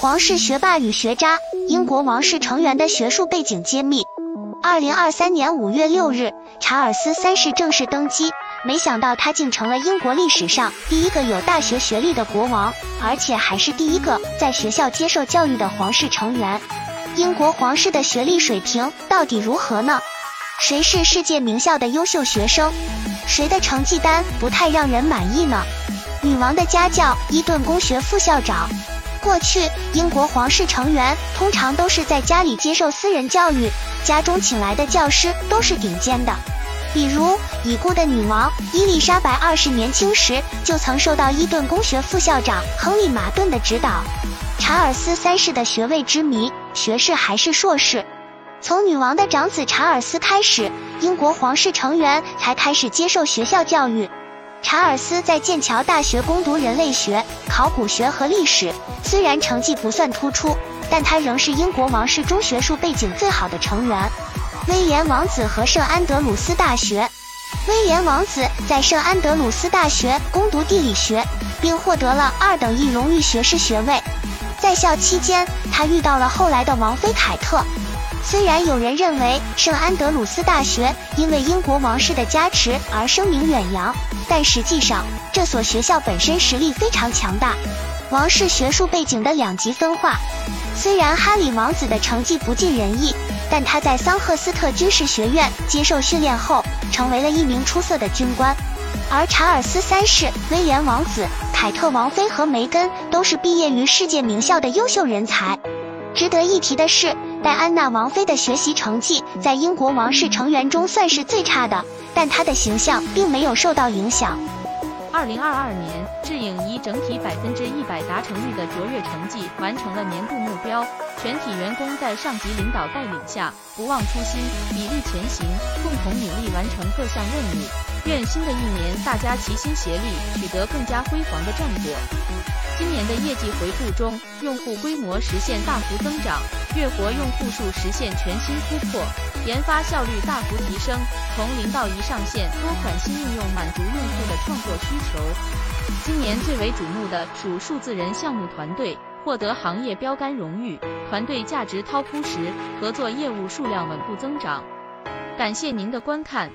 皇室学霸与学渣，英国王室成员的学术背景揭秘。二零二三年五月六日，查尔斯三世正式登基，没想到他竟成了英国历史上第一个有大学学历的国王，而且还是第一个在学校接受教育的皇室成员。英国皇室的学历水平到底如何呢？谁是世界名校的优秀学生？谁的成绩单不太让人满意呢？女王的家教，伊顿公学副校长。过去，英国皇室成员通常都是在家里接受私人教育，家中请来的教师都是顶尖的。比如，已故的女王伊丽莎白二世年轻时就曾受到伊顿公学副校长亨利·马顿的指导。查尔斯三世的学位之谜，学士还是硕士？从女王的长子查尔斯开始，英国皇室成员才开始接受学校教育。查尔斯在剑桥大学攻读人类学、考古学和历史，虽然成绩不算突出，但他仍是英国王室中学术背景最好的成员。威廉王子和圣安德鲁斯大学，威廉王子在圣安德鲁斯大学攻读地理学，并获得了二等一荣誉学士学位。在校期间，他遇到了后来的王妃凯特。虽然有人认为圣安德鲁斯大学因为英国王室的加持而声名远扬，但实际上这所学校本身实力非常强大。王室学术背景的两极分化，虽然哈里王子的成绩不尽人意，但他在桑赫斯特军事学院接受训练后，成为了一名出色的军官。而查尔斯三世、威廉王子、凯特王妃和梅根都是毕业于世界名校的优秀人才。值得一提的是。戴安娜王妃的学习成绩在英国王室成员中算是最差的，但她的形象并没有受到影响。二零二二年，智颖以整体百分之一百达成率的卓越成绩完成了年度目标。全体员工在上级领导带领下，不忘初心，砥砺前行，共同努力完成各项任务。愿新的一年大家齐心协力，取得更加辉煌的战果。今年的业绩回顾中，用户规模实现大幅增长，月活用户数实现全新突破，研发效率大幅提升，从零到一上线多款新应用，满足用户的创作需求。今年最为瞩目的属数字人项目团队，获得行业标杆荣誉，团队价值超铺时，合作业务数量稳步增长。感谢您的观看。